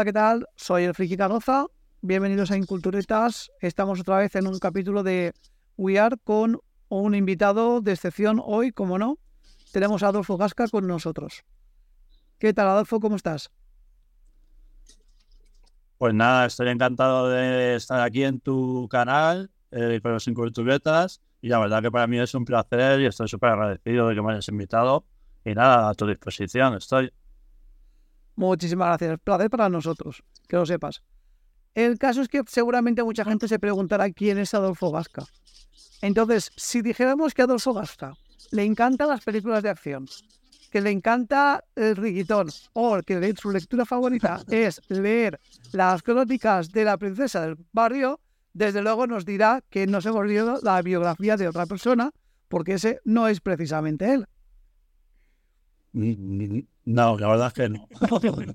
Hola, ¿qué tal? Soy el Friki Carroza. Bienvenidos a Inculturetas. Estamos otra vez en un capítulo de We Are con un invitado de excepción hoy, como no. Tenemos a Adolfo Gasca con nosotros. ¿Qué tal, Adolfo? ¿Cómo estás? Pues nada, estoy encantado de estar aquí en tu canal eh, con los Inculturetas y la verdad que para mí es un placer y estoy súper agradecido de que me hayas invitado y nada, a tu disposición estoy. Muchísimas gracias. Placer para nosotros, que lo sepas. El caso es que seguramente mucha gente se preguntará quién es Adolfo Gasca. Entonces, si dijéramos que Adolfo Gasca le encantan las películas de acción, que le encanta el riquitón o que su lectura favorita es leer las crónicas de la princesa del barrio, desde luego nos dirá que nos hemos leído la biografía de otra persona, porque ese no es precisamente él. No, la verdad es que no.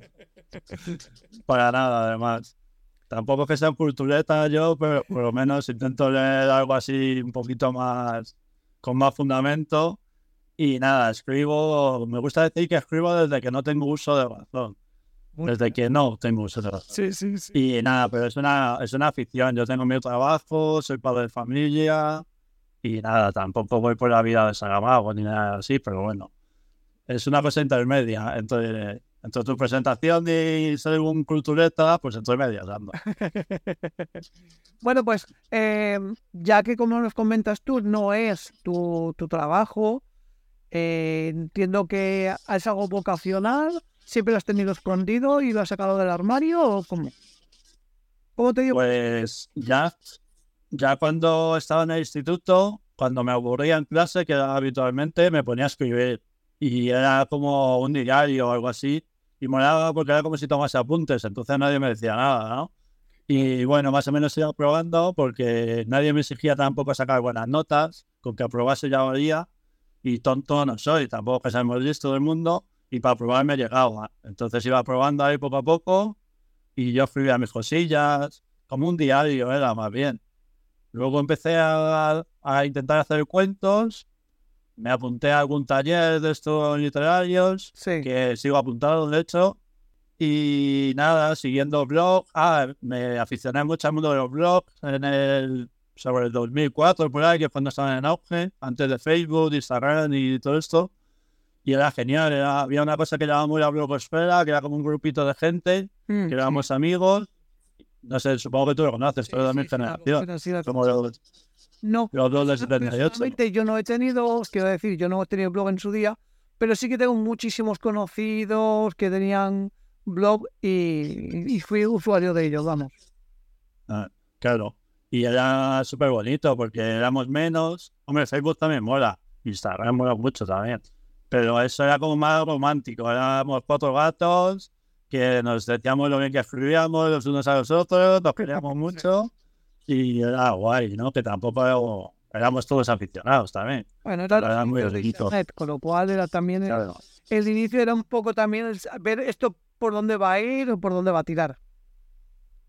Para nada, además. Tampoco es que sea cultureta yo, pero por lo menos intento leer algo así un poquito más, con más fundamento. Y nada, escribo, me gusta decir que escribo desde que no tengo uso de razón. Desde que no tengo uso de razón. Sí, sí, sí. Y nada, pero es una, es una afición. Yo tengo mi trabajo, soy padre de familia y nada, tampoco voy por la vida de Sagamago ni nada así, pero bueno, es una cosa intermedia entre, entre tu presentación y ser un cultureta, pues entre medias dando. bueno, pues eh, ya que como nos comentas tú, no es tu, tu trabajo, eh, entiendo que es algo vocacional, siempre lo has tenido escondido y lo has sacado del armario o cómo? ¿Cómo te digo? Pues ya, ya cuando estaba en el instituto, cuando me aburría en clase, que habitualmente me ponía a escribir y era como un diario o algo así. Y molaba porque era como si tomase apuntes, entonces nadie me decía nada, ¿no? Y bueno, más o menos iba probando porque nadie me exigía tampoco sacar buenas notas, con que aprobase ya valía. Y tonto no soy, tampoco que sabemos listo del mundo. Y para probar me llegaba. Entonces iba probando ahí poco a poco y yo escribía mis cosillas, como un diario era más bien. Luego empecé a, a intentar hacer cuentos me apunté a algún taller de estos literarios, que sigo apuntado, de hecho. Y nada, siguiendo blog. Ah, me aficioné mucho al mundo de los blogs en el, sobre el 2004, por ahí, que cuando estaban en auge, antes de Facebook, Instagram y todo esto. Y era genial, había una cosa que llamamos la blogosfera, que era como un grupito de gente, mm, que éramos amigos. No sé, supongo que tú lo conoces, pero de mi generación. Como no. Los dos de 78. Yo no he tenido, quiero decir, yo no he tenido blog en su día, pero sí que tengo muchísimos conocidos que tenían blog y, fui usuario de ellos, vamos. Ah, claro. Y era súper bonito porque éramos menos. Hombre, Facebook también mola. Instagram mola mucho también. Pero eso era como más romántico. Éramos cuatro gatos que nos decíamos lo bien que escribíamos los unos a los otros, nos queríamos mucho y era guay, ¿no? Que tampoco éramos todos aficionados también. Bueno, era, muy internet, con lo cual era también el, inicio era un poco también ver esto por dónde va a ir o por dónde va a tirar.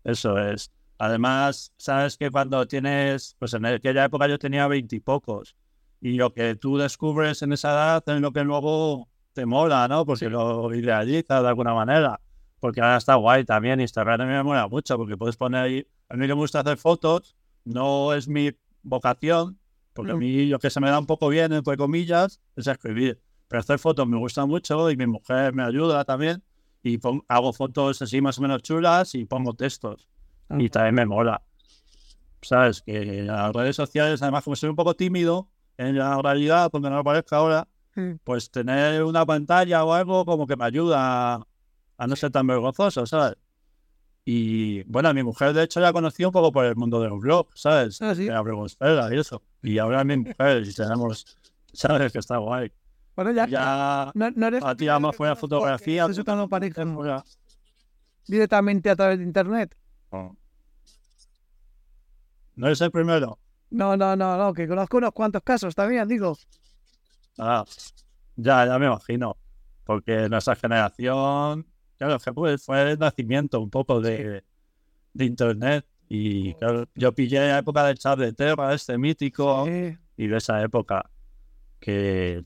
Eso es. Además, sabes que cuando tienes, pues en aquella época yo tenía veintipocos y, lo que tú descubres en esa edad es lo que luego te mola, ¿no? Porque lo idealizas de alguna manera. Porque ahora está guay también. Instagram me mola mucho porque puedes poner ahí a mí me gusta hacer fotos, no es mi vocación, porque a mm. mí lo que se me da un poco bien, entre comillas, es escribir. Pero hacer fotos me gusta mucho y mi mujer me ayuda también. Y hago fotos así más o menos chulas y pongo textos. Y también me mola. ¿Sabes? Que las redes sociales, además, como soy un poco tímido en la realidad, donde no lo parezca ahora, mm. pues tener una pantalla o algo como que me ayuda a no ser tan vergonzoso, ¿sabes? Y bueno, mi mujer de hecho la conocí un poco por el mundo de los blogs, ¿sabes? Ah, sí. y eso. Y ahora mi mujer, y tenemos, ¿sabes? Que está guay. Bueno, ya. Ya. No, no eres. A ti más fue la fotografía. Pareja. Directamente a través de internet. No. ¿No eres el primero? No, no, no, no, que conozco unos cuantos casos también, digo. Ah, ya, ya me imagino. Porque nuestra generación Claro, fue, fue el nacimiento un poco de, de Internet. Y claro, yo pillé la época del chat de Terra, este mítico, y de esa época que,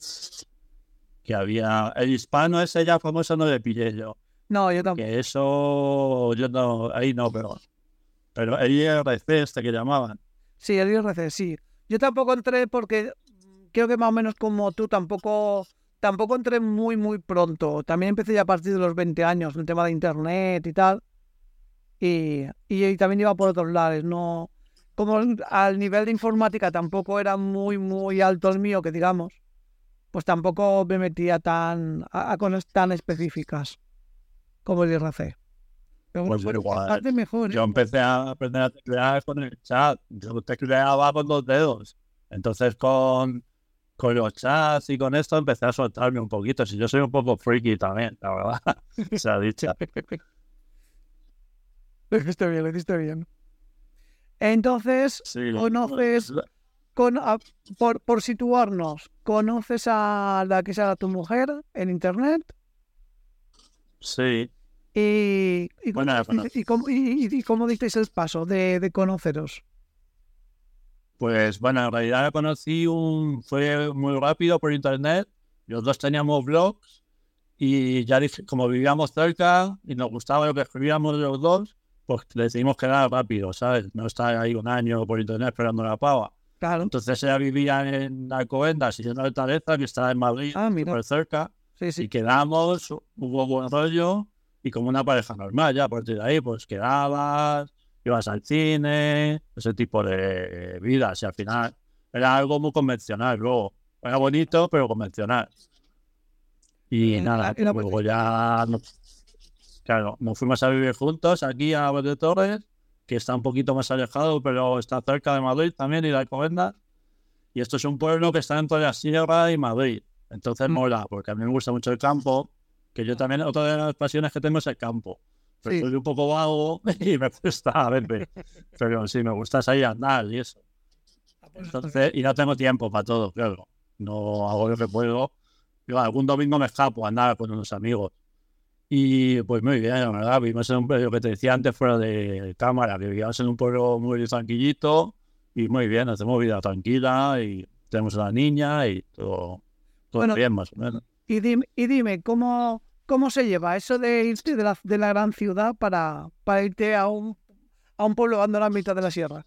que había. El hispano ese ya famoso no le pillé yo. No, yo tampoco. Que eso, yo no, ahí no, pero, pero el IRC este que llamaban. Sí, el IRC, sí. Yo tampoco entré porque creo que más o menos como tú tampoco tampoco entré muy muy pronto. También empecé ya a partir de los 20 años, el tema de internet y tal. Y, y, también iba por otros lados, no como al nivel de informática tampoco era muy muy alto el mío, que digamos, pues tampoco me metía tan a, cosas tan específicas como el IRC. Pero pues igual. Mejor, Yo ¿eh? empecé a aprender a teclear con el chat. Yo tecleaba con dos dedos. Entonces con, con los chats y con esto empecé a soltarme un poquito. Si yo soy un poco freaky también, la verdad. Se ha dicho. Lo hiciste bien, lo hiciste bien. Entonces, conoces, con, por, por situarnos, ¿conoces a la que sea tu mujer en internet? Sí. ¿Y, y, bueno, y, cómo disteis el paso de, de, conoceros? Pues bueno, en realidad conocí un, fue muy rápido por internet. Los dos teníamos blogs y ya dije, como vivíamos cerca y nos gustaba lo que escribíamos los dos, pues decidimos quedar rápido, ¿sabes? No estar ahí un año por internet esperando la pava. Claro. Entonces ella vivía en Alcobendas y yo en Altareza, que estaba en Madrid, ah, súper cerca. Sí, sí. Y quedamos, hubo buen rollo y como una pareja normal, ya a partir de ahí, pues quedabas, ibas al cine, ese tipo de vida. Y al final era algo muy convencional. Luego, era bonito, pero convencional. Y nada, luego ya Claro, nos fuimos a vivir juntos aquí a de Torres, que está un poquito más alejado, pero está cerca de Madrid también y de Alcobendas. Y esto es un pueblo que está entre la sierra y Madrid. Entonces mm. mola, porque a mí me gusta mucho el campo, que yo también, otra de las pasiones que tengo es el campo. Pero soy un poco vago y me gusta a ver, pero sí, me gusta salir a andar y eso. Ah, pues Entonces, y no tengo tiempo para todo, claro. No hago lo que puedo. Yo algún domingo me escapo a andar con unos amigos. Y pues muy bien, la verdad, vivimos en un pueblo que te decía antes fuera de cámara, que vivíamos en un pueblo muy tranquilito y muy bien, hacemos vida tranquila y tenemos a la niña y todo, todo bien más o menos. Y dime, y dime ¿cómo, ¿cómo se lleva eso de irte de la, de la gran ciudad para, para irte a un, a un pueblo dando la mitad de la sierra?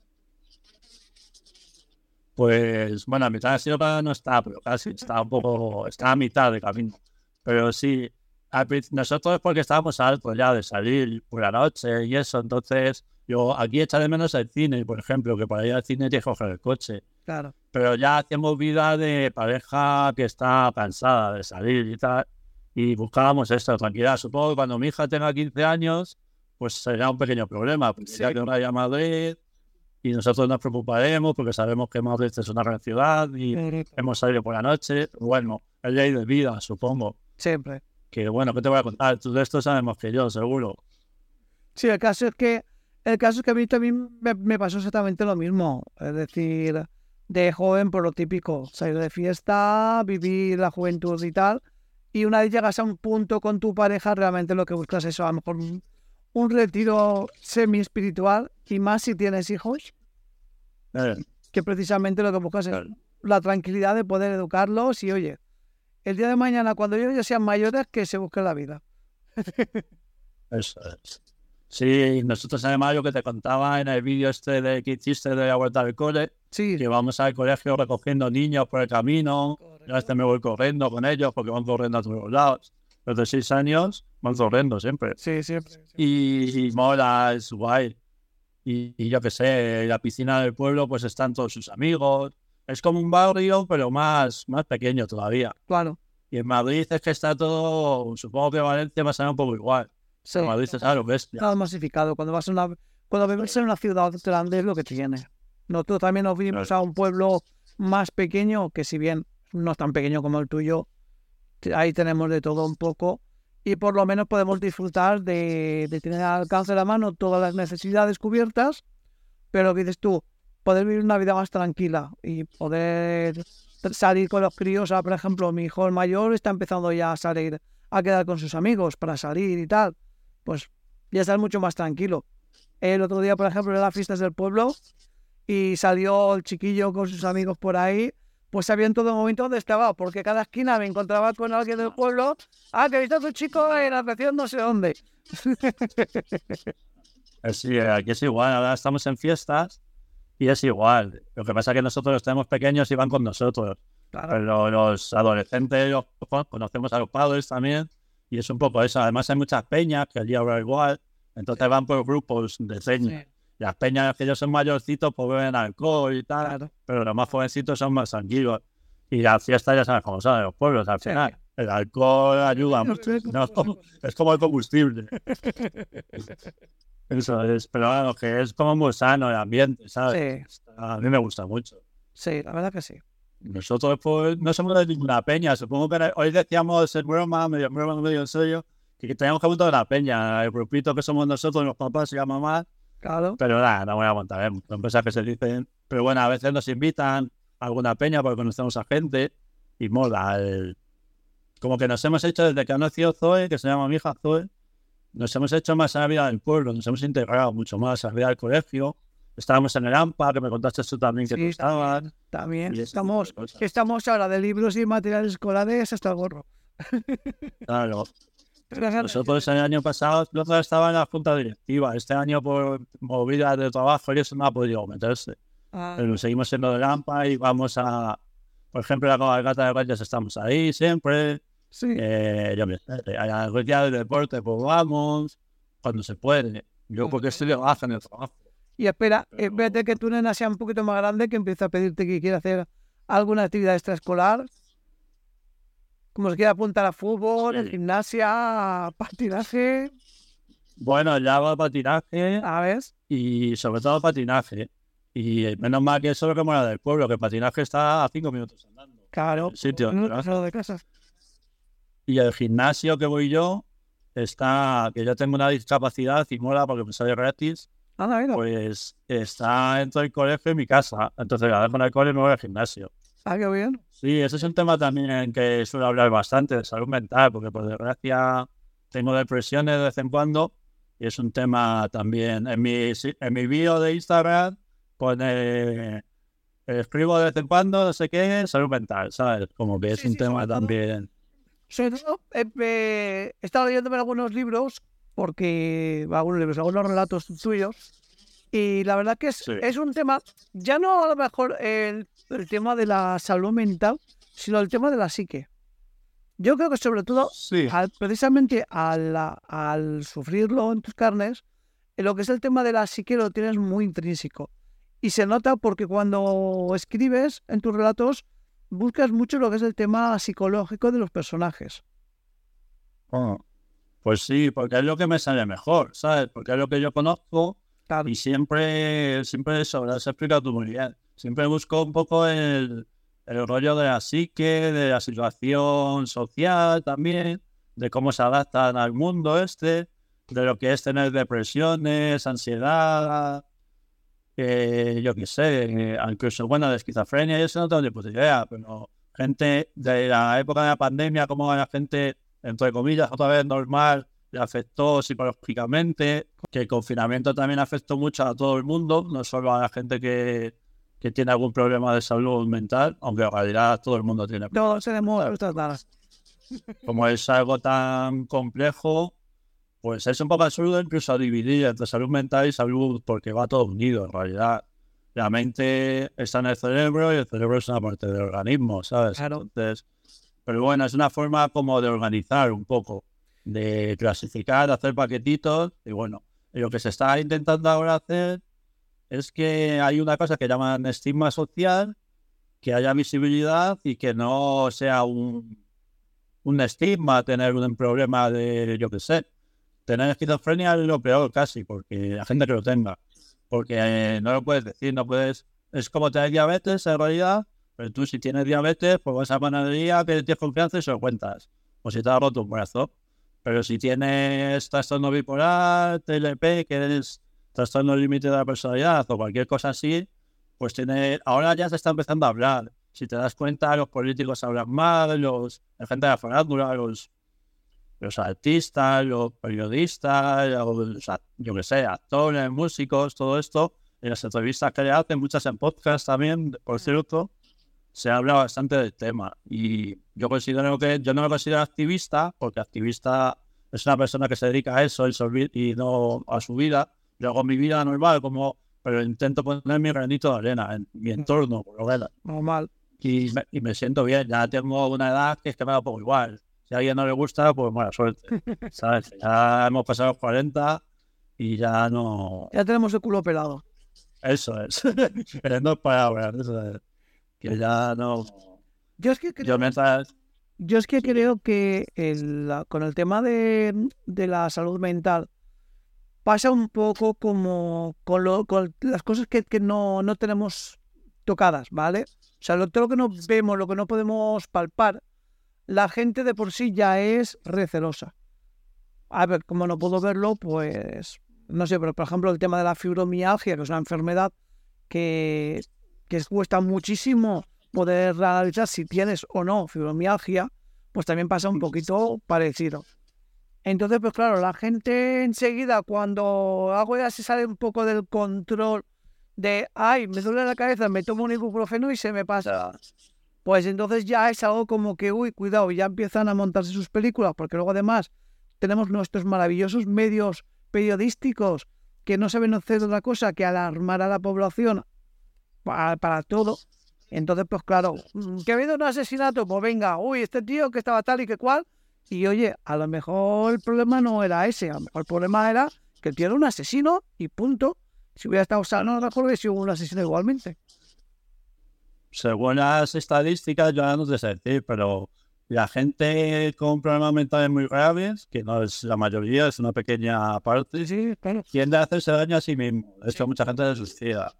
Pues bueno, a mitad de la sierra no está, pero casi está un poco, está a mitad de camino. Pero sí, nosotros porque estábamos altos ya de salir por la noche y eso, entonces yo aquí echaré menos el cine, por ejemplo, que para ir al cine tienes que coger el coche. Claro. Pero ya hacemos vida de pareja que está cansada de salir y tal, y buscábamos esto, tranquilidad. Supongo que cuando mi hija tenga 15 años, pues será un pequeño problema, porque ya que vaya a Madrid y nosotros nos preocuparemos porque sabemos que Madrid es una gran ciudad y hemos salido por la noche. Bueno, el ley de vida, supongo. Siempre que bueno, ¿qué te voy a contar? Tú de esto sabes más que yo, seguro. Sí, el caso es que el caso es que a mí también me, pasó exactamente lo mismo. Es decir, de joven por lo típico, salir de fiesta, vivir la juventud y tal. Y una vez llegas a un punto con tu pareja, realmente lo que buscas es a lo mejor un, retiro semi-espiritual y más si tienes hijos. Que precisamente lo que buscas es la tranquilidad de poder educarlos y, oye, el día de mañana, cuando ellos ya sean mayores, que se busquen la vida. Eso es. Sí, nosotros además lo que te contaba en el vídeo este de que hiciste de la vuelta al cole, sí. que vamos al colegio recogiendo niños por el camino, yo este me voy corriendo con ellos porque van corriendo a todos lados. Los de seis años van corriendo siempre. Sí, siempre. Y, mola, es guay. Y, y yo qué sé, la piscina del pueblo pues están todos sus amigos, es como un barrio, pero más, más pequeño todavía. Claro. Y en Madrid es que está todo, supongo que Valencia va a ser un poco igual. Sí. Madrid es algo bestia. Está masificado. Cuando vas a una, cuando vives en una ciudad grande es lo que tiene. Nosotros también nos vinimos a un pueblo más pequeño, que si bien no es tan pequeño como el tuyo, ahí tenemos de todo un poco y por lo menos podemos disfrutar de, tener al alcance de la mano todas las necesidades cubiertas, pero dices tú, poder vivir una vida más tranquila y poder salir con los críos. por ejemplo, mi hijo mayor está empezando ya a salir, a quedar con sus amigos para salir y tal. Pues ya está mucho más tranquilo. El otro día, por ejemplo, era las fiestas del pueblo y salió el chiquillo con sus amigos por ahí, pues sabía en todo momento dónde estaba, porque cada esquina me encontraba con alguien del pueblo. Ah, que visto a tu chico en la región no sé dónde. Sí, aquí es igual, ahora estamos en fiestas y es igual. Lo que pasa es que nosotros los tenemos pequeños y van con nosotros. Pero los adolescentes los, conocemos a los padres también y es un poco eso. Además hay muchas peñas que allí ahora igual, entonces van por grupos de señas. Las peñas que ellos son mayorcitos pues beben alcohol y tal, pero los más jovencitos son más tranquilos. Y la fiesta ya sabes cómo son los pueblos al final. El alcohol ayuda mucho. es como el combustible. Eso es, pero bueno, que es como muy sano el ambiente, ¿sabes? A mí me gusta mucho. Sí, la verdad que sí. Nosotros pues, no somos de ninguna peña. Supongo que hoy decíamos en broma, medio broma, medio en serio, que teníamos que montar una peña. El grupito que somos nosotros, los papás y la mamá. Claro. Pero nada, no voy a montar. ¿eh? Son cosas que se dicen. Pero bueno, a veces nos invitan a alguna peña porque conocemos a gente y mola. Como que nos hemos hecho desde que ha nacido Zoe, que se llama mi hija Zoe, nos hemos hecho más a la vida del pueblo, nos hemos integrado mucho más a la vida del colegio. Estábamos en el AMPA, que me contaste tú también que sí, estaban. También, estamos, estamos ahora de libros y materiales escolares hasta el gorro. Claro. Nosotros el año pasado nosotros estaba en la junta directiva. Este año por movida de trabajo y eso no ha podido meterse. Ah. Pero seguimos siendo del AMPA y vamos a, por ejemplo, la cabalgata de Reyes estamos ahí siempre. Sí. Eh, yo a la de deporte, pues vamos, cuando se puede. Yo porque estoy de baja en el trabajo. Y espera, espérate que tu nena sea un poquito más grande, que empiece a pedirte que quiera hacer alguna actividad extraescolar. Como se quiera apuntar a fútbol, gimnasia, patinaje. Bueno, ya va patinaje. A ver. Y sobre todo patinaje. Y menos mal que eso es lo que mola del pueblo, que el patinaje está a cinco minutos andando. Claro. Sitio. de casa. Y el gimnasio que voy yo está, que yo tengo una discapacidad y mola porque me sale gratis. Ah, pues está dentro del colegio en mi casa. Entonces, cada vez con el colegio me voy al gimnasio. Ah, qué bien. Sí, ese es un tema también en que suelo hablar bastante de salud mental, porque por desgracia tengo depresiones de vez en cuando y es un tema también. En mi, en mi bio de Instagram pone escribo de vez en cuando, no sé qué, salud mental, ¿sabes? Como que es un tema también. Sobre todo, eh, he estado leyéndome algunos libros, porque algunos libros, algunos relatos tuyos, y la verdad que es, es un tema, ya no a lo mejor el, el, tema de la salud mental, sino el tema de la psique. Yo creo que sobre todo, precisamente al, al sufrirlo en tus carnes, lo que es el tema de la psique lo tienes muy intrínseco. Y se nota porque cuando escribes en tus relatos, buscas mucho lo que es el tema psicológico de los personajes. Ah, pues sí, porque es lo que me sale mejor, ¿sabes? Porque es lo que yo conozco y siempre, siempre explicado muy bien. Siempre busco un poco el, el rollo de la psique, de la situación social también, de cómo se adaptan al mundo este, de lo que es tener depresiones, ansiedad, que yo qué sé, incluso, bueno, de esquizofrenia, eso no tengo ni puta idea, pero gente de la época de la pandemia, como la gente, entre comillas, otra vez normal, le afectó psicológicamente, que el confinamiento también afectó mucho a todo el mundo, no solo a la gente que, que tiene algún problema de salud mental, aunque en realidad todo el mundo tiene. No, se Como es algo tan complejo, pues es un poco absurdo incluso a dividir entre salud mental y salud porque va todo unido en realidad. La mente está en el cerebro y el cerebro es una parte del organismo, ¿sabes? Entonces, pero bueno, es una forma como de organizar un poco, de clasificar, hacer paquetitos y bueno, lo que se está intentando ahora hacer es que hay una cosa que llaman estigma social, que haya visibilidad y que no sea un, un estigma tener un problema de, yo qué sé, tener esquizofrenia es lo peor casi, porque la gente que lo tenga. Porque eh, no lo puedes decir, no puedes. Es como tener diabetes en realidad, pero tú si tienes diabetes, pues vas a panadería, que tienes confianza y se lo cuentas. O si te ha roto un brazo. Pero si tienes trastorno bipolar, TLP, que es trastorno límite de la personalidad o cualquier cosa así, pues tiene. Ahora ya se está empezando a hablar. Si te das cuenta, los políticos hablan mal, los, la gente de la farándula, los los artistas, los periodistas, los, yo qué sé, actores, músicos, todo esto, en las entrevistas que le hacen, muchas en podcast también, por cierto, se habla bastante del tema. Y yo considero que yo no me considero activista, porque activista es una persona que se dedica a eso y no a su vida. Yo hago mi vida normal, como, pero intento poner mi granito de arena en mi entorno, por lo menos. Normal. Y me, y me siento bien. Ya tengo una edad que es que me da poco igual. Si a alguien no le gusta, pues buena suerte. ¿Sabes? Ya hemos pasado los 40 y ya no. Ya tenemos el culo pelado. Eso es. Pero no palabras. Eso es que ya no. Yo es que creo, yo, es que, creo que el, con el tema de, de, la salud mental pasa un poco como con, lo, con las cosas que, que no, no, tenemos tocadas, ¿vale? O sea, lo, todo lo que no vemos, lo que no podemos palpar, la gente de por sí ya es recelosa. A ver, como no puedo verlo, pues no sé, pero por ejemplo el tema de la fibromialgia, que es una enfermedad que que cuesta muchísimo poder analizar si tienes o no fibromialgia, pues también pasa un poquito parecido. Entonces, pues claro, la gente enseguida cuando algo ya se sale un poco del control de, ay, me duele la cabeza, me tomo un ibuprofeno y se me pasa. Pues entonces ya es algo como que, uy, cuidado, ya empiezan a montarse sus películas, porque luego además tenemos nuestros maravillosos medios periodísticos que no saben hacer otra cosa que alarmar a la población para, todo. Entonces, pues claro, mm, que ha habido un asesinato, pues venga, uy, este tío que estaba tal y que cual. Y oye, a lo mejor el problema no era ese, a lo mejor el problema era que el tío era un asesino y punto. Si hubiera estado sano, lo mejor hubiera sido un asesino igualmente. Según las estadísticas, yo no sé decir, pero la gente con problemas mentales muy graves, que no es la mayoría, es una pequeña parte, sí, claro. tiende a hacerse daño a sí mismo. Hecho, mucha gente se suicida.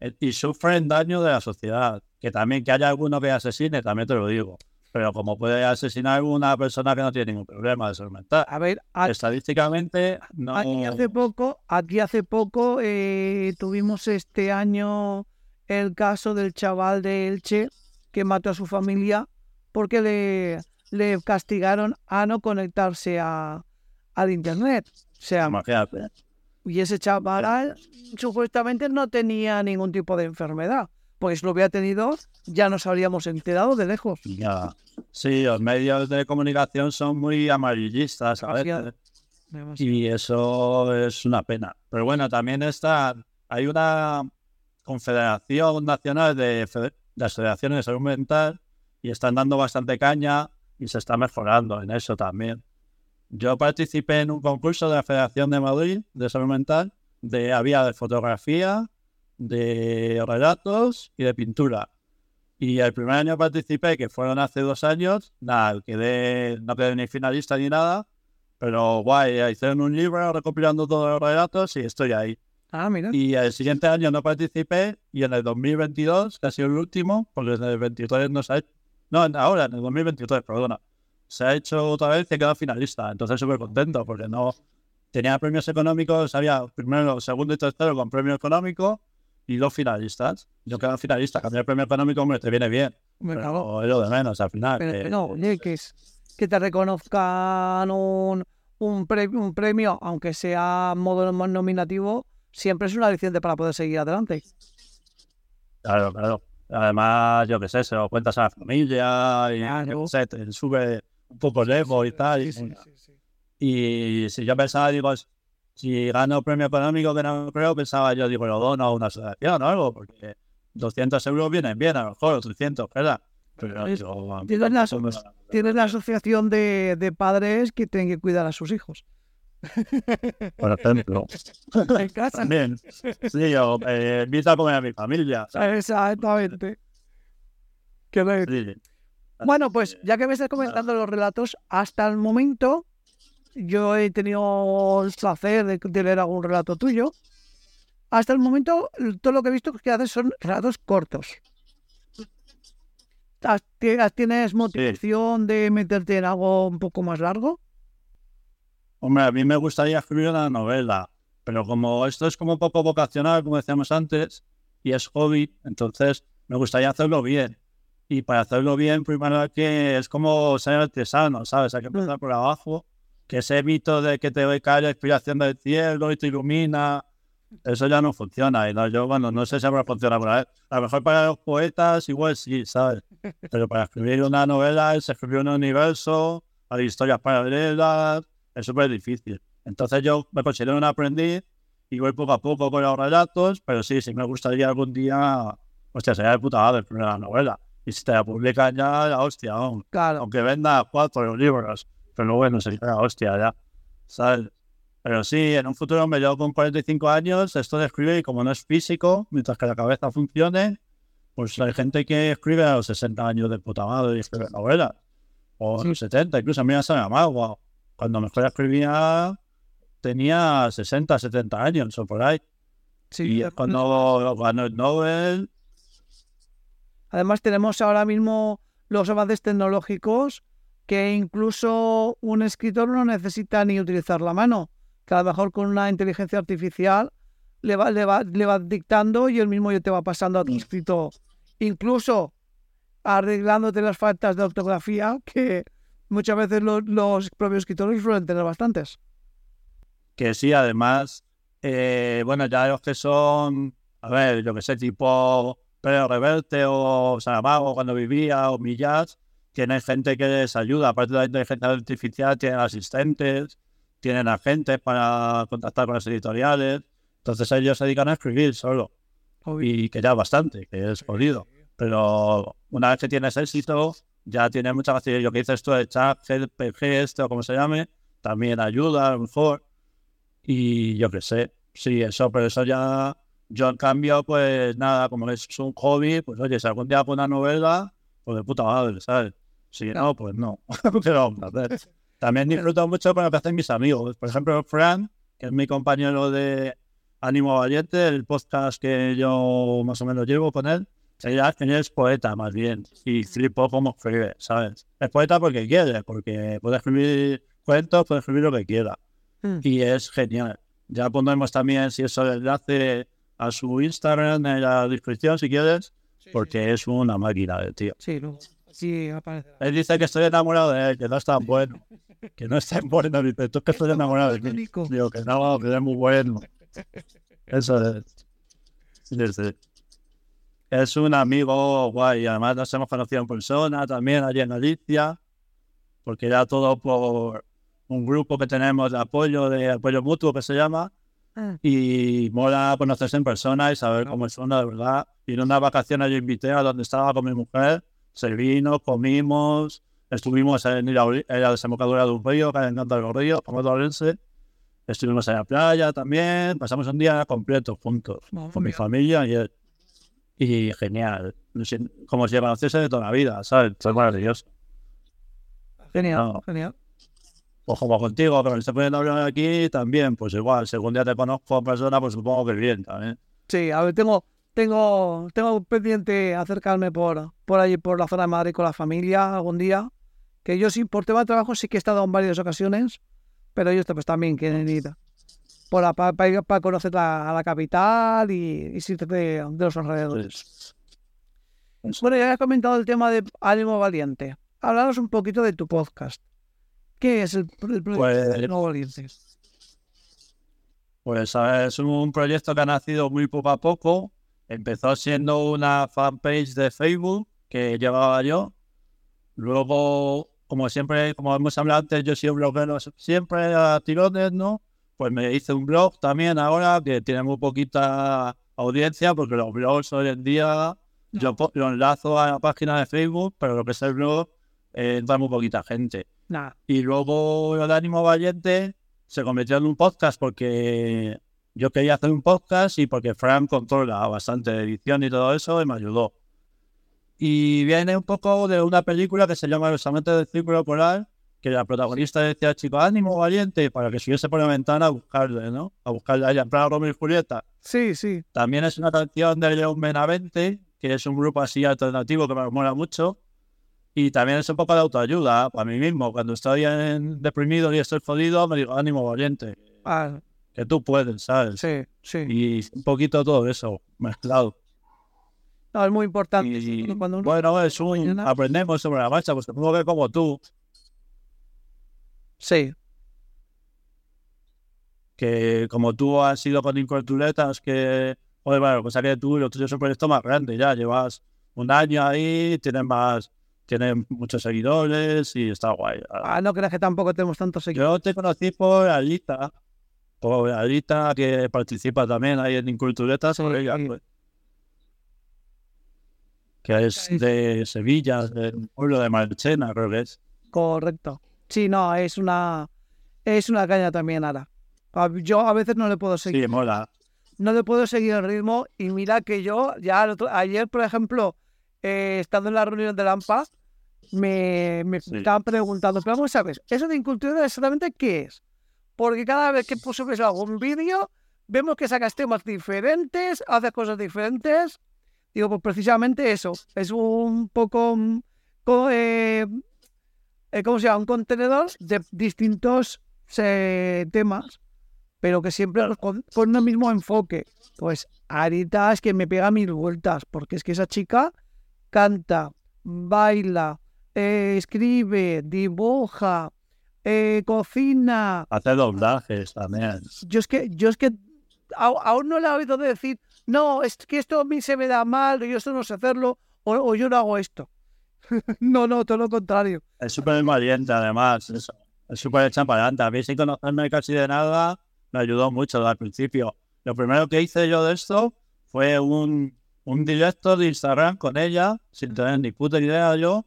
Eh, y sufren daño de la sociedad. Que también que haya alguno que asesine, también te lo digo. Pero como puede asesinar una persona que no tiene ningún problema de salud mental. A ver, estadísticamente no. Aquí hace poco, aquí hace poco eh, tuvimos este año el caso del chaval de Elche que mató a su familia porque le, le castigaron a no conectarse a, al internet. O sea, Imagínate. Y ese chaval supuestamente no tenía ningún tipo de enfermedad. Pues lo hubiera tenido, ya nos habríamos enterado de lejos. Ya. Sí, los medios de comunicación son muy amarillistas a veces. Y eso es una pena. Pero bueno, también está, hay una confederación nacional de, de las federaciones de salud mental y están dando bastante caña y se está mejorando en eso también. Yo participé en un concurso de la Federación de Madrid de Salud Mental, de, había de fotografía, de relatos y de pintura. Y el primer año participé, que fueron hace dos años, nada, quedé, no quedé ni finalista ni nada, pero guay, hicieron un libro recopilando todos los relatos y estoy ahí. Ah, mira. Y el siguiente año no participé y en el 2022, que ha sido el último, porque en el 23 no se ha No, ahora, en el 2023, perdona se ha hecho otra vez y ha quedado finalista. Entonces súper contento porque no tenía premios económicos, había primero, segundo y tercero con premio económico y dos finalistas. Yo quedé finalista, cambiar el premio económico, hombre, te viene bien. Me pero es lo de menos al final. Pero, no, que, que te reconozcan un, un, premio, un premio, aunque sea modo nominativo, siempre es una aliciente para poder seguir adelante. Claro, claro. Además, yo qué sé, se lo cuentas a la familia y sé, te sube un poco lejos y tal. y, si yo pensaba, digo, si gano premio económico, que no creo, pensaba yo, digo, lo dono a una asociación o algo, porque 200 euros vienen bien, a lo mejor, 300, ¿verdad? Pero, tienes, la, tienes, la, asociación de, de, padres que tienen que cuidar a sus hijos. Por ejemplo. en casa. También. Sí, yo eh, invito a comer a mi familia. Exactamente. Bueno, pues ya que me estás comentando los relatos, hasta el momento yo he tenido el placer de, leer algún relato tuyo. Hasta el momento, todo lo que he visto que haces son relatos cortos. ¿Tienes motivación de meterte en algo un poco más largo? Hombre, a mí me gustaría escribir una novela, pero como esto es como un poco vocacional, como decíamos antes, y es hobby, entonces me gustaría hacerlo bien. Y para hacerlo bien, primero que es como ser artesano, ¿sabes? Hay que empezar por abajo, que ese mito de que te cae la inspiración del cielo y te ilumina eso ya no funciona. Y no, yo, bueno, no sé si habrá funcionado por ahí. A lo mejor para los poetas igual sí, ¿sabes? Pero para escribir una novela es escribir un universo, hay historias paralelas, es súper difícil. Entonces yo me considero un aprendiz y voy poco a poco con los relatos, pero sí, sí me gustaría algún día, hostia, sería de puta madre primera novela. Y si te publican ya, la hostia, aún. Claro. Aunque venda cuatro libros, pero bueno, sería la hostia ya, ¿sabes? Pero sí, en un futuro me llevo con 45 años, esto de escribir, como no es físico, mientras que la cabeza funcione, pues hay gente que escribe a los 60 años de puta madre y escribe novelas. O a los 70, incluso a mí me mal, wow. Cuando mejor escribía tenía 60, 70 años o por ahí. Sí, Y cuando ganó el Nobel, Además tenemos ahora mismo los avances tecnológicos que incluso un escritor no necesita ni utilizar la mano, que a lo mejor con una inteligencia artificial le va, le va, le va dictando y el mismo ya te va pasando a tu escrito, incluso arreglándote las faltas de ortografía que muchas veces los, los propios escritores suelen tener bastantes. que sí, además, eh, bueno, ya los que son, a ver, yo que sé, tipo Pedro Reverte o Saramago cuando vivía o Millás, tienen gente que les ayuda, aparte de la inteligencia artificial, tienen asistentes, tienen agentes para contactar con las editoriales, entonces ellos se dedican a escribir solo, y que ya bastante, que es jodido, pero una vez que tienes éxito, ya tienes mucha facilidad, lo que dices tú de chat, GPG, este o como se llame, también ayuda a lo mejor, y yo qué sé, sí, eso, pero eso ya, yo en cambio, pues nada, como es un hobby, pues oye, si algún día hago una novela, pues de puta madre, ¿sabes? Si no, pues no, pero vamos a hacer. También disfruto mucho con lo que hacen mis amigos, por ejemplo, Fran, que es mi compañero de Ánimo Valiente, el podcast que yo más o menos llevo con él, él es poeta más bien, y flipo cómo escribe, ¿sabes? Es poeta porque quiere, porque puede escribir cuentos, puede escribir lo que quiera Mm. y es genial. Ya pondremos también, si eso, el enlace a su Instagram en la descripción, si quieres, porque es una máquina de tío. Sí, luego sí aparece. Él dice que estoy enamorado de él, que no es tan bueno, que no es tan bueno. Dice, tú que estoy enamorado de mí. Digo, que no, que es muy bueno. Eso es. Es un amigo guay, además nos hemos conocido en persona también allí en Galicia, porque era todo por un grupo que tenemos de apoyo, de apoyo mutuo que se llama, Ah. y mola conocerse en persona y saber cómo son de verdad. Y en unas vacaciones yo invité a donde estaba con mi mujer, se vino, comimos, estuvimos en la, en la desembocadura de un río, que encanta los ríos, como Orense. Estuvimos en la playa también, pasamos un día completo juntos, Madre con mi mía. familia y él. Y genial, como si se conociese de toda la vida, ¿sabes? Es maravilloso. Genial, No. genial. Pues como contigo, pero poniendo a hablar aquí también, pues igual, si algún día te conozco en persona, pues supongo que bien también. Sí, a ver, tengo, tengo, tengo pendiente acercarme por, por allí, por la zona de Madrid con la familia algún día. Que yo sí, por tema de trabajo sí que he estado en varias ocasiones, pero ellos pues también quieren ir para, para, conocer la, a la capital y, y sitios de, de los alrededores. Bueno, ya has comentado el tema de Ánimo Valiente. Háblanos un poquito de tu podcast. ¿Qué es el, el proyecto Pues- Valiente? Pues es un proyecto que ha nacido muy poco a poco. Empezó siendo una fanpage de Facebook que llevaba yo. Luego, como siempre, como hemos hablado antes, yo soy un bloguero siempre a tirones, ¿no? Pues me hice un blog también ahora que tiene muy poquita audiencia porque los blogs hoy en día yo lo enlazo a la página de Facebook, pero lo que es el blog eh, entra muy poquita gente. Y luego el ánimo valiente se convirtió en un podcast porque yo quería hacer un podcast y porque Fran controla bastante edición y todo eso y me ayudó. Y viene un poco de una película que se llama Los amantes del círculo polar, que la protagonista decía chico, ánimo valiente, para que subiese por la ventana a buscarle, ¿no? A buscarle a ella, en plan Romeo y Julieta. Sí, sí. También es una canción de León Benavente, que es un grupo así alternativo que me mola mucho. Y también es un poco de autoayuda para mí mismo. Cuando estoy en- deprimido y estoy jodido, me digo, ánimo valiente, Ah, que tú puedes, ¿sabes? sí, sí. Y un poquito todo eso mezclado. No, es muy importante. Y, cuando uno- bueno, es un, mañana- aprendemos sobre la marcha, pues supongo que como tú. Sí. que como tú has ido con inculturetas, que, oye, bueno, cosa que tú, lo tuyo es un proyecto más grande, ya llevas un año ahí, tienes más, tienes muchos seguidores y está guay. Ah, no crees que tampoco tenemos tantos seguidores. Yo te conocí por Alita, por Alita que participa también ahí en Inculturetas, pues, que es de Sevilla, del pueblo de Marchena, creo que es. Correcto. Sí, no, es una es una caña también, Ara. Yo a veces no le puedo seguir. Sí, mola. No le puedo seguir el ritmo y mira que yo ya ayer, por ejemplo, eh, estando en la reunión de Lampa, me, me estaban preguntando, pero vamos a ver, ¿eso de incultura exactamente qué es? Porque cada vez que subes algún vídeo, vemos que sacas temas diferentes, haces cosas diferentes. Digo, pues precisamente eso, es un poco, mm, eh, eh, ¿cómo se llama? Un contenedor de distintos temas, pero que siempre con, con, el mismo enfoque. Pues ahorita es que me pega mil vueltas, porque es que esa chica canta, baila, eh, escribe, dibuja, eh, cocina. Hace doblajes también. Yo es que, yo es que aún no le he oído decir, no, es que esto a mí se me da mal, yo esto no sé hacerlo, o, yo no hago esto. no, no, todo lo contrario. Es súper valiente, además. Eso. Es súper adelante. A mí sin conocerme casi de nada, me ayudó mucho al principio. Lo primero que hice yo de esto fue un, un directo de Instagram con ella, sin tener ni puta idea yo,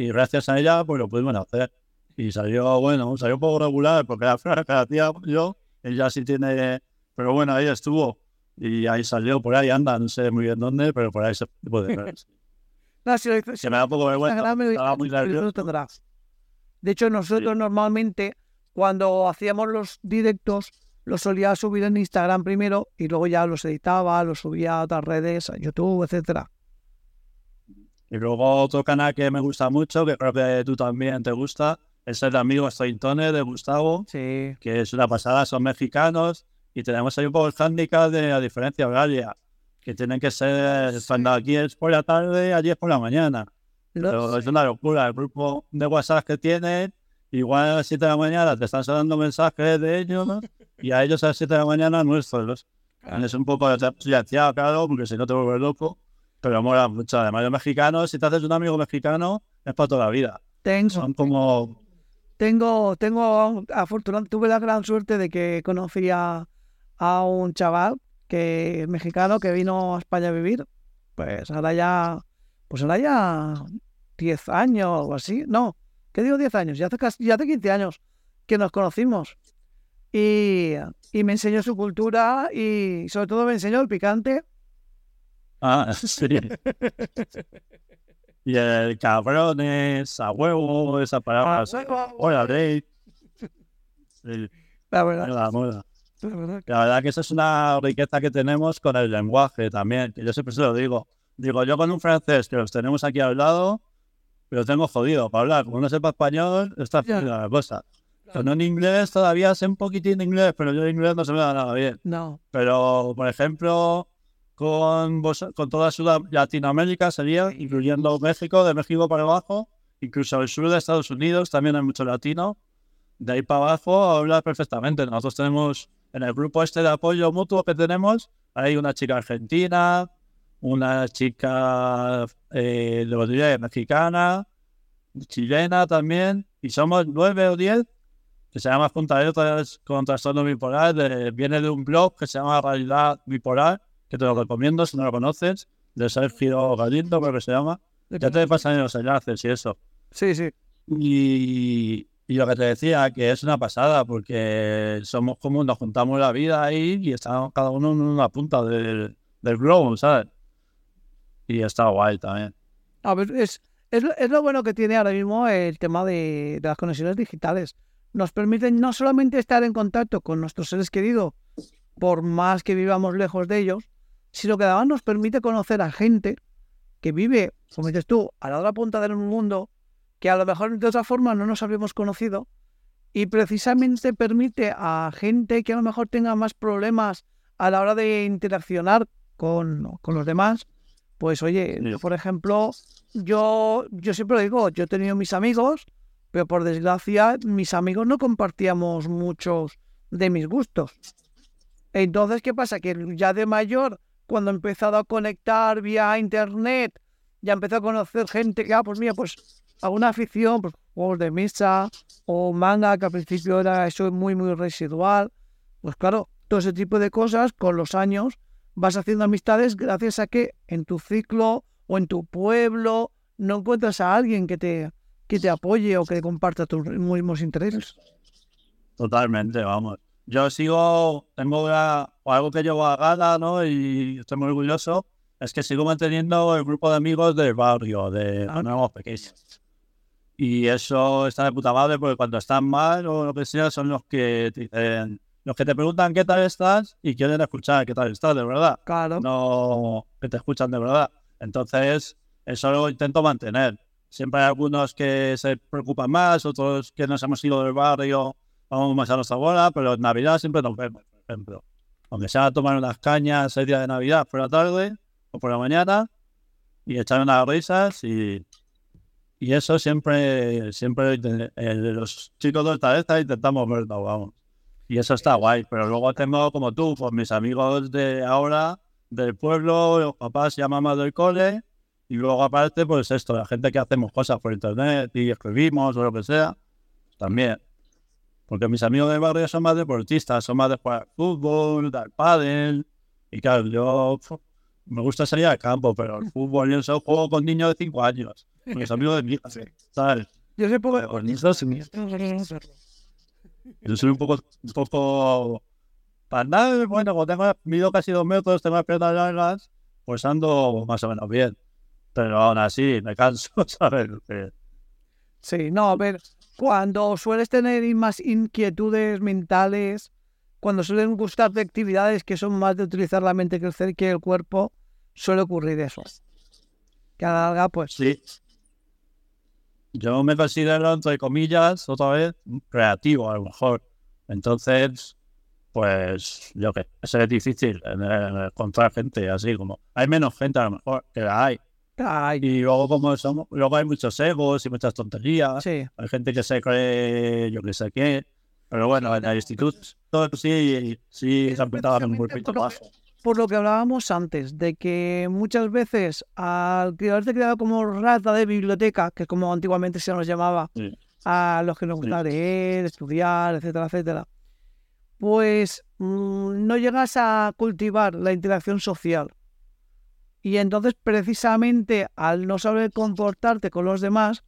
y gracias a ella pues lo pudimos hacer. Y salió, bueno, salió un poco regular, porque la la tía yo, ella sí tiene, pero bueno, ahí estuvo. Y ahí salió, por ahí anda, no sé muy bien dónde, pero por ahí se puede ver. no, si lo hizo, me da un poco vergüenza, muy de hecho, nosotros normalmente cuando hacíamos los directos los solía subir en Instagram primero y luego ya los editaba, los subía a otras redes, a YouTube, etcétera. Y luego otro canal que me gusta mucho, que creo que tú también te gusta, es el amigo Stointone de Gustavo, sí. que es una pasada, son mexicanos y tenemos ahí un poco el handicap de la diferencia horaria, que tienen que ser, cuando aquí es por la tarde, allí es por la mañana es una locura. El grupo de WhatsApp que tiene igual a las 7 de la mañana te están saliendo mensajes de ellos y a ellos a las 7 de la mañana nuestros. Es un poco silenciado, claro, porque si no te vuelves loco. Pero mola mucho. Además, los mexicanos, si te haces un amigo mexicano, es para toda la vida. Tengo. Son como. Tengo, tengo, afortunadamente, tuve la gran suerte de que conocí a, a un chaval que mexicano que vino a España a vivir. Pues ahora ya pues ahora ya 10 años o así. No, ¿qué digo 10 años? Ya hace, casi, ya hace 15 años que nos conocimos. Y, y, me enseñó su cultura y sobre todo me enseñó el picante. Ah, sí. y el cabrón es a huevo, esa palabra. Hola, Rey. La verdad. La, moda. la verdad. La verdad que eso es una riqueza que tenemos con el lenguaje también, que yo siempre se lo digo Digo, yo con un francés que los tenemos aquí al lado, pero tengo jodido para hablar. Como no sepa español, está yeah. la cosa. Con un inglés todavía sé un poquitín de inglés, pero yo de inglés no se me da nada bien. No. Pero, por ejemplo, con, con toda Latinoamérica sería, incluyendo México, de México para abajo, incluso el sur de Estados Unidos, también hay mucho latino. De ahí para abajo habla perfectamente. Nosotros tenemos, en el grupo este de apoyo mutuo que tenemos, hay una chica argentina, una chica eh, de mexicana, chilena también, y somos nueve o diez, que se llama Juntadetas con Trastorno Bipolar, viene de un blog que se llama Realidad Bipolar, que te lo recomiendo si no lo conoces, de Sergio Galindo, creo que se llama. Ya te pasan los enlaces y eso. Sí, sí. Y, y, lo que te decía, que es una pasada, porque somos como nos juntamos la vida ahí y estamos cada uno en una punta del, del globo, ¿sabes? y está guay también. A ver, es, es, es, lo bueno que tiene ahora mismo el tema de, de, las conexiones digitales. Nos permiten no solamente estar en contacto con nuestros seres queridos, por más que vivamos lejos de ellos, sino que además nos permite conocer a gente que vive, como dices tú, a la otra punta del mundo, que a lo mejor de otra forma no nos habríamos conocido, y precisamente permite a gente que a lo mejor tenga más problemas a la hora de interaccionar con, con los demás, pues oye, por ejemplo, yo, yo siempre lo digo, yo he tenido mis amigos, pero por desgracia mis amigos no compartíamos muchos de mis gustos. Entonces, ¿qué pasa? Que ya de mayor, cuando he empezado a conectar vía internet, ya empecé a conocer gente que, ah, pues mira, pues alguna afición, pues juegos de mesa o manga, que al principio era eso muy, muy residual. Pues claro, todo ese tipo de cosas, con los años, vas haciendo amistades gracias a que en tu ciclo o en tu pueblo no encuentras a alguien que te, que te apoye o que comparta tus mismos intereses. Totalmente, vamos. Yo sigo, tengo algo que llevo a gala, ¿no? Y estoy muy orgulloso, es que sigo manteniendo el grupo de amigos del barrio, de ah. nuevos pequeños. Y eso está de puta madre porque cuando están mal o lo que sea son los que te dicen, los que te preguntan qué tal estás y quieren escuchar qué tal estás de verdad. Claro. No que te escuchan de verdad. Entonces, eso lo intento mantener. Siempre hay algunos que se preocupan más, otros que nos hemos ido del barrio, vamos más a nuestra bola, pero en Navidad siempre nos vemos, por ejemplo. Aunque sea a tomar unas cañas el día de Navidad por la tarde o por la mañana y echar unas risas y, y eso siempre, siempre eh, los chicos de esta intentamos verlo, vamos. Y eso está guay, pero luego tengo como tú, pues mis amigos de ahora, del pueblo, los papás y mamás del cole, y luego aparte, pues esto, la gente que hacemos cosas por internet y escribimos o lo que sea, también. Porque mis amigos de barrio son más deportistas, son más de jugar fútbol, dar pádel, y claro, yo me gusta salir al campo, pero el fútbol yo eso juego con niños de 5 años, mis amigos de mi ¿sabes? Yo sé poco... Con niños yo soy un poco, un poco para nada, bueno, como tengo, mido casi dos metros, tengo las piernas largas, pues ando más o menos bien. Pero aún así me canso, ¿sabes? Sí, no, a ver, cuando sueles tener más inquietudes mentales, cuando suelen gustarte actividades que son más de utilizar la mente que que el cuerpo, suele ocurrir eso. Que a la larga, pues. Sí. Yo me considero, entre comillas, otra vez, creativo a lo mejor. Entonces, pues, yo que sé, es difícil encontrar gente así como... Hay menos gente a lo mejor que la hay. Y luego como somos, luego hay muchos egos y muchas tonterías. Sí. Hay gente que se cree, yo que sé qué. Pero bueno, en el instituto sí, sí se han empezado un poquito más por lo que hablábamos antes, de que muchas veces al haberte creado como rata de biblioteca, que es como antiguamente se nos llamaba a los que nos gusta leer, estudiar, etcétera, etcétera, pues mm, no llegas a cultivar la interacción social. Y entonces, precisamente al no saber comportarte con los demás,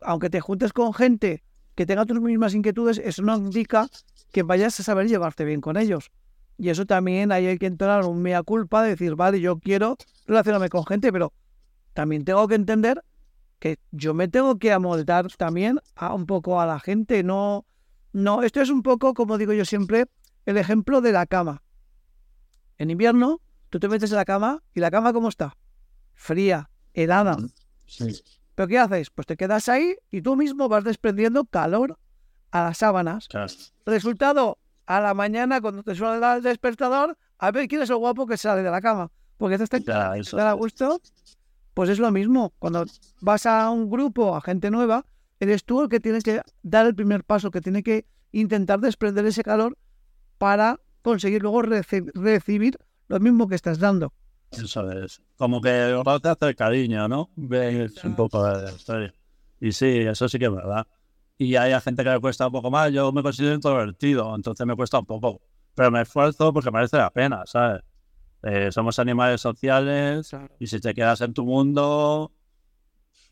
aunque te juntes con gente que tenga tus mismas inquietudes, eso no indica que vayas a saber llevarte bien con ellos. Y eso también hay que entrar un mea culpa de decir, vale, yo quiero relacionarme con gente, pero también tengo que entender que yo me tengo que amoldar también a un poco a la gente. No, no, esto es un poco, como digo yo siempre, el ejemplo de la cama. En invierno, tú te metes en la cama y la cama ¿cómo está? Fría, helada. ¿Pero qué haces? Pues te quedas ahí y tú mismo vas desprendiendo calor a las sábanas. Resultado, a la mañana cuando te suena el despertador, a ver quién es el guapo que sale de la cama. Porque esto está te da gusto. Pues es lo mismo. Cuando vas a un grupo, a gente nueva, eres tú el que tienes que dar el primer paso, que tiene que intentar desprender ese calor para conseguir luego recibir lo mismo que estás dando. Eso es. Como que te hace cariño, ¿no? Es un poco de la historia. Y sí, eso sí que es verdad y hay gente que le cuesta un poco más. Yo me considero introvertido, entonces me cuesta un poco. Pero me esfuerzo porque merece la pena, ¿sabes? Eh, somos animales sociales y si te quedas en tu mundo,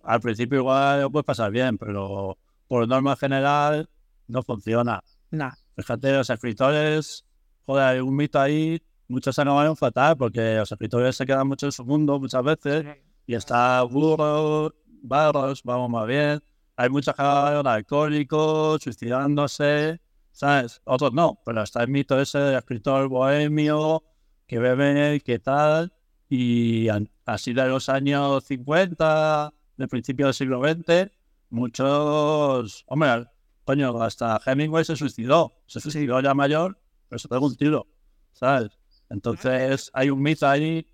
al principio igual lo puedes pasar bien, pero por norma general no funciona. Nah. Fíjate, los escritores, joder, hay un mito ahí, muchos se acaban fatal porque los escritores se quedan mucho en su mundo muchas veces y está burros, barros, vamos más bien hay mucha gente alcohólicos, suicidándose, ¿sabes? Otros no, pero está el mito ese del escritor bohemio que bebe, que tal, y así de los años 50, del principio del siglo XX, muchos, hombre, coño, hasta Hemingway se suicidó, se suicidó ya mayor, pero se pegó un tiro, ¿sabes? Entonces hay un mito ahí.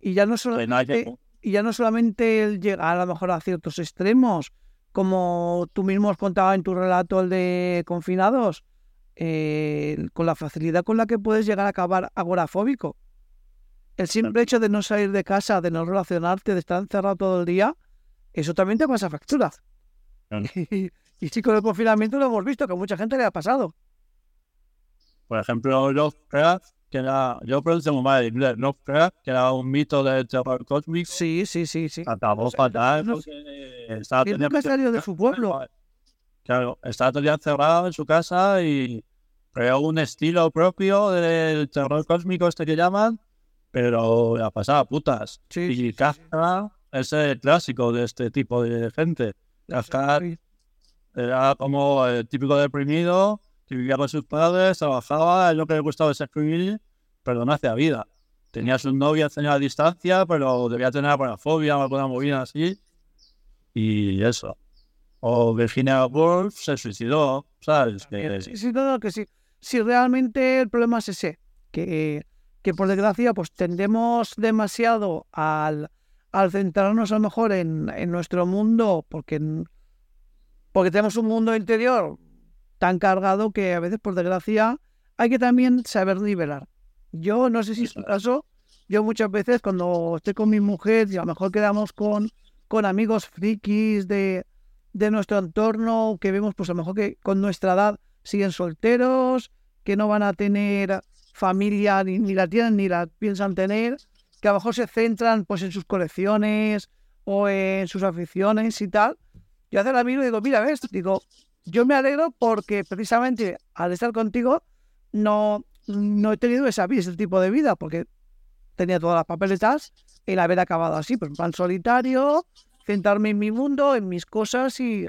Y ya no solamente, y ya no solamente el llegar a lo mejor a ciertos extremos, como tú mismo has contado en tu relato, el de confinados, eh, con la facilidad con la que puedes llegar a acabar agorafóbico. El simple hecho de no salir de casa, de no relacionarte, de estar encerrado todo el día, eso también te pasa facturas. Y, y sí, con el confinamiento lo hemos visto, que a mucha gente le ha pasado. Por ejemplo, Lovecraft, que era, yo pronuncio mal en inglés, Lovecraft, que era un mito del terror cósmico. Sí, sí, sí, sí. Acabó O sea, fatal no- porque estaba nunca salió de su pueblo. Claro, estaba todo el día encerrado en su casa y creó un estilo propio del terror cósmico este que llaman, pero la pasaba putas. Sí, y sí, sí, Kafka es el clásico de este tipo de gente. Kafka era como el típico deprimido que vivía con sus padres, trabajaba, es lo que le gustaba es escribir, pero no hacía vida. Tenía sus novias tenía a distancia, pero debía tener fobia o alguna movida así. Y eso. O Virginia Woolf se suicidó, ¿sabes? Que, Sí, sí, no, que sí. Si realmente el problema es ese, que, que por desgracia pues tendemos demasiado al, al centrarnos a lo mejor en, en nuestro mundo, porque, porque tenemos un mundo interior tan cargado que a veces por desgracia hay que también saber nivelar. Yo no sé si es tu caso, yo muchas veces cuando estoy con mi mujer y a lo mejor quedamos con, con amigos frikis de, de nuestro entorno que vemos pues a lo mejor que con nuestra edad siguen solteros, que no van a tener familia ni, ni la tienen ni la piensan tener, que a lo mejor se centran pues en sus colecciones o en sus aficiones y tal. Yo hace la miro y digo, mira, ves, digo, yo me alegro porque precisamente al estar contigo no, no he tenido esa vida, ese tipo de vida, porque tenía todas las papeletas el haber acabado así, pues en plan solitario, centrarme en mi mundo, en mis cosas y,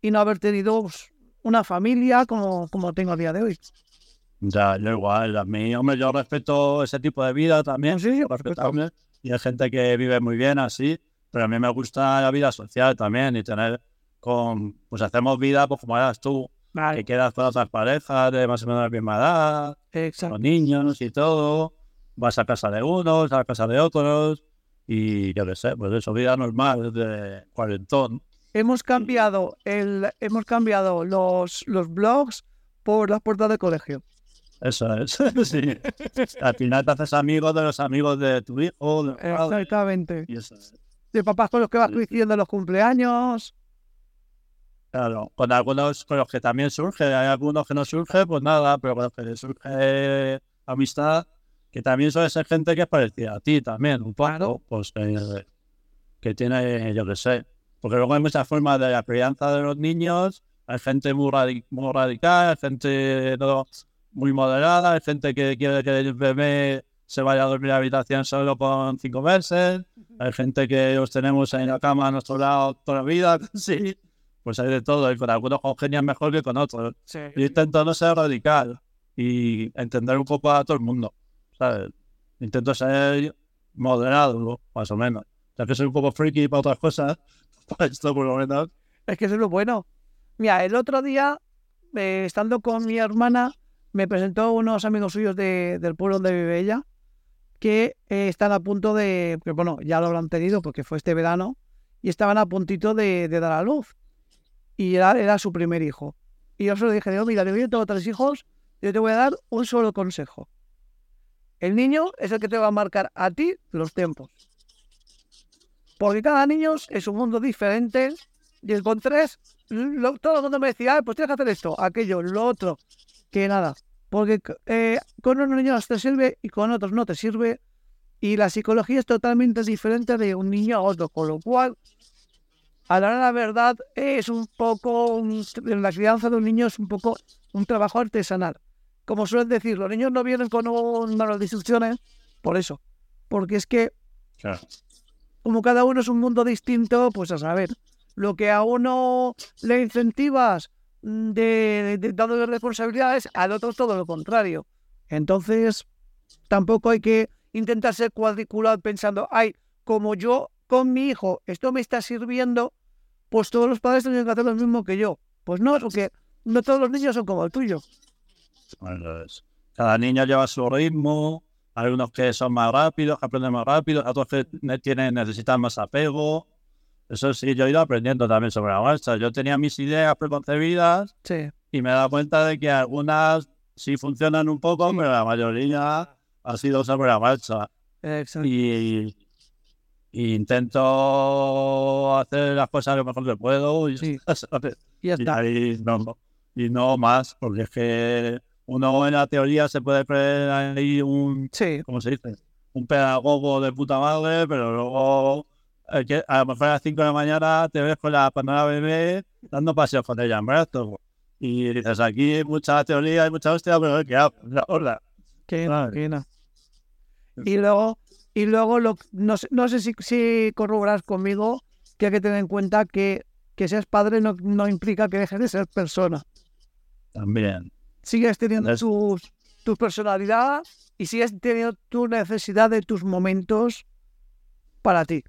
y no haber tenido pues, una familia como, como tengo a día de hoy. ya, yo igual, a mí, hombre, yo respeto ese tipo de vida también. Sí, sí, respetable, Y hay gente que vive muy bien así, pero a mí me gusta la vida social también y tener con, pues hacemos vida pues como eras tú, que Vale, quedas con otras parejas de más o menos la misma edad, exacto. con niños y todo, vas a casa de unos, a casa de otros, y yo qué sé, pues eso, vida normal de cuarentón. Hemos cambiado el, hemos cambiado los, los blogs por las puertas de colegio. Eso es, sí. Al final te haces amigo de los amigos de tu hijo, de Exactamente. y eso es. De papás con los que vas en los cumpleaños. Claro, con algunos con los que también surge, hay algunos que no surge, pues nada, pero con los que surge amistad, que también suele ser gente que es parecida a ti también, un poco, Claro. pues que, que tiene, yo qué sé, porque luego hay muchas formas de la crianza de los niños, hay gente muy, radi- muy radical, hay gente no, muy moderada, hay gente que quiere que el bebé se vaya a dormir a la habitación solo con cinco meses, hay gente que los tenemos en la cama a nuestro lado toda la vida, sí, pues hay de todo, y con algunos congenian mejor que con otros. Sí. Yo intento no ser radical y entender un poco a todo el mundo, ¿sabes? Intento ser moderado, más o menos. Ya que soy un poco friki para otras cosas, para esto por lo menos. Es que eso es lo bueno. Mira, el otro día, eh, estando con mi hermana, me presentó unos amigos suyos de- del pueblo donde vive ella, que eh, están a punto de, que bueno, ya lo habrán tenido porque fue este verano, y estaban a puntito de, de dar a luz. Y era, era su primer hijo. Y yo se lo dije, digo, mira, yo tengo tres hijos, yo te voy a dar un solo consejo. El niño es el que te va a marcar a ti los tiempos. Porque cada niño es un mundo diferente y con tres, lo- todo el mundo me decía, "Ay, pues tienes que hacer esto, aquello, lo otro, que nada. Porque eh, con unos niños te sirve y con otros no te sirve. Y la psicología es totalmente diferente de un niño a otro, con lo cual, a la hora de la verdad, es un poco, un- la crianza de un niño es un poco un trabajo artesanal. Como suelen decir, los niños no vienen con un manual de instrucciones, por eso. Porque es que como cada uno es un mundo distinto, pues a saber, lo que a uno le incentivas mm, de, de, dándole responsabilidades, al otro es todo lo contrario. Entonces, tampoco hay que intentar ser cuadriculado pensando, ay, como yo con mi hijo esto me está sirviendo, pues todos los padres tienen que hacer lo mismo que yo. Pues no, porque no todos los niños son como el tuyo. Cada niño lleva su ritmo, hay unos que son más rápidos, que aprenden más rápido, otros que ne- tienen, necesitan más apego. Eso sí, yo he ido aprendiendo también sobre la marcha. Yo tenía mis ideas preconcebidas Sí. y me he dado cuenta de que algunas sí funcionan un poco, pero la mayoría ha sido sobre la marcha. Y, intento hacer las cosas lo mejor que puedo y, y, no, más, porque es que uno en la teoría se puede creer ahí un, ¿cómo se dice? Un pedagogo de puta madre, pero luego a lo mejor a las 5 de la mañana te ves con la panada bebé dando paseos con ella en brazos. Y dices, aquí hay mucha teoría, hay mucha hostia, pero ¿qué hago? Hola. Qué no, Y luego, y luego lo, no, no sé si, si corroboras conmigo que hay que tener en cuenta que que seas padre no, no implica que dejes de ser persona. También. Sigues teniendo tu, tu personalidad y sigues teniendo tu necesidad de tus momentos para ti.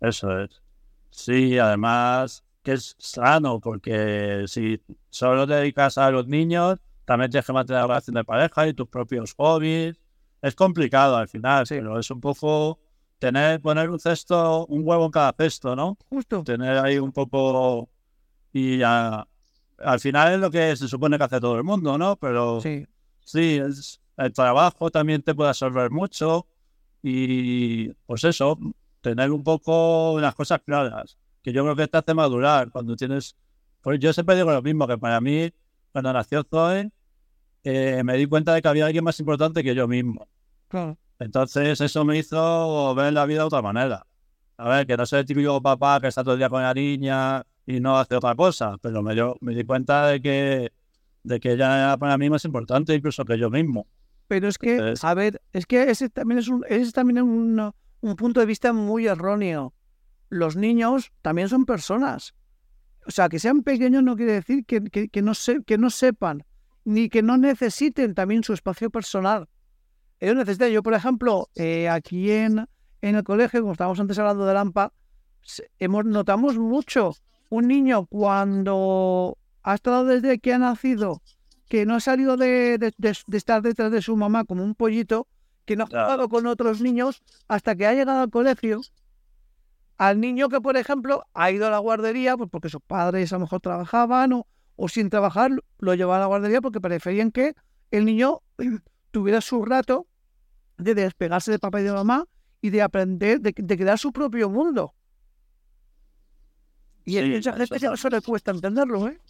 Eso es. Sí, además que es sano, porque si solo te dedicas a los niños, también tienes que mantener la relación de pareja y tus propios hobbies. Es complicado al final, sí. pero es un poco tener, poner un cesto, un huevo en cada cesto, ¿no? Justo. Tener ahí un poco. Y ya, al final es lo que se supone que hace todo el mundo, ¿no? Pero sí, sí es, el trabajo también te puede absorber mucho. Y pues eso, tener un poco las cosas claras, que yo creo que te hace madurar cuando tienes... Pues yo siempre digo lo mismo, que para mí, cuando nació Zoe, eh, me di cuenta de que había alguien más importante que yo mismo. Claro. Entonces eso me hizo ver la vida de otra manera. A ver, que no soy el típico papá que está todo el día con la niña y no hace otra cosa, pero me, yo, me di cuenta de que, de que ella era para mí más importante incluso que yo mismo. Pero es que, a ver, es que ese también es un, ese también es un, un punto de vista muy erróneo. Los niños también son personas. O sea, que sean pequeños no quiere decir que, que, no, se, que no sepan, ni que no necesiten también su espacio personal. Ellos necesitan, yo por ejemplo, eh, aquí en, en el colegio, como estábamos antes hablando de Lampa, hemos, notamos mucho un niño cuando ha estado desde que ha nacido, que no ha salido de, de, estar detrás de su mamá como un pollito, que no ha jugado con otros niños hasta que ha llegado al colegio. Al niño que, por ejemplo, ha ido a la guardería, pues porque sus padres a lo mejor trabajaban o, o sin trabajar, lo llevaban a la guardería porque preferían que el niño tuviera su rato de despegarse de papá y de mamá y de aprender, de, crear su propio mundo. Y sí, mucha gente eso, eso le cuesta entenderlo, ¿eh?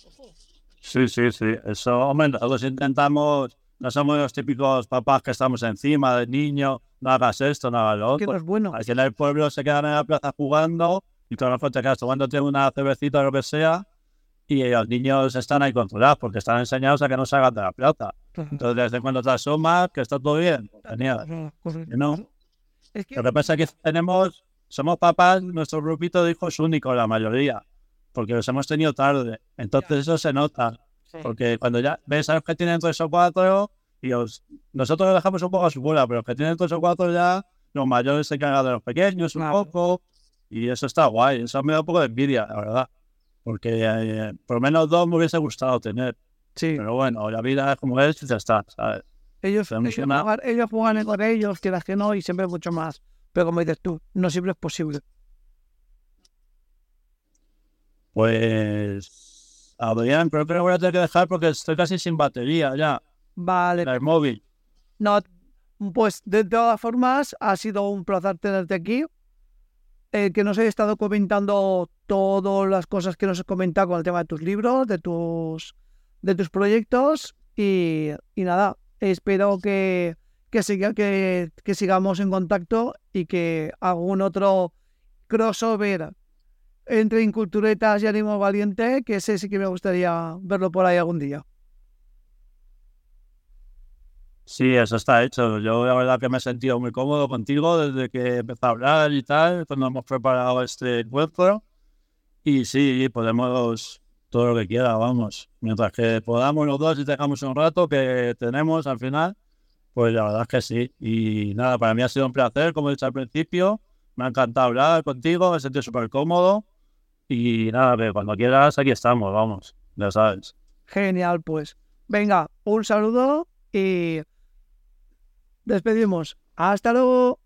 Sí, sí, sí. Eso, hombre, nosotros intentamos, no somos los típicos papás que estamos encima del niño, no hagas esto, no hagas lo otro. Que no es bueno. El pueblo se quedan en la plaza jugando y lo mejor te quedas tomándote una cervecita o lo que sea y los niños están ahí controlados porque están enseñados a que no salgan de la plaza. Entonces, desde cuando te asomas, que está todo bien, genial. No. Lo que pasa es que tenemos, somos papás, nuestro grupito de hijos único, la mayoría, porque los hemos tenido tarde. Entonces, eso se nota. Porque cuando ya ves a los que tienen tres o cuatro, y nosotros los dejamos un poco a su bola, pero los que tienen tres o cuatro ya, los mayores se encargan de los pequeños un poco, y eso está guay. Eso me da un poco de envidia, la verdad porque eh, por lo menos dos me hubiese gustado tener. Sí. Pero bueno, la vida es como es y ya está, ¿sabes? Ellos, ellos, ellos juegan con ellos, quieras que no, y siempre mucho más. Pero como dices tú, no siempre es posible. Pues, Adrián, creo que lo voy a tener que dejar porque estoy casi sin batería ya. Vale. El móvil. No, pues de todas formas, ha sido un placer tenerte aquí. Eh, que nos he estado comentando todas las cosas que nos has comentado con el tema de tus libros, de tus, de tus proyectos y, nada, espero que, que, siga, que, que sigamos en contacto y que algún otro crossover entre Inculturetas y Ánimo Valiente, que ese sí que me gustaría verlo por ahí algún día. Sí, eso está hecho. Yo la verdad que me he sentido muy cómodo contigo desde que empecé a hablar y tal, cuando hemos preparado este encuentro. Y sí, podemos todo lo que quiera, vamos. Mientras que podamos los dos y tengamos un rato que tenemos al final, pues la verdad es que sí. Y nada, para mí ha sido un placer, como he dicho al principio. Me ha encantado hablar contigo, me he sentido súper cómodo. Y nada, que cuando quieras, aquí estamos, vamos, ya sabes. Genial, pues. Venga, un saludo y despedimos. Hasta luego.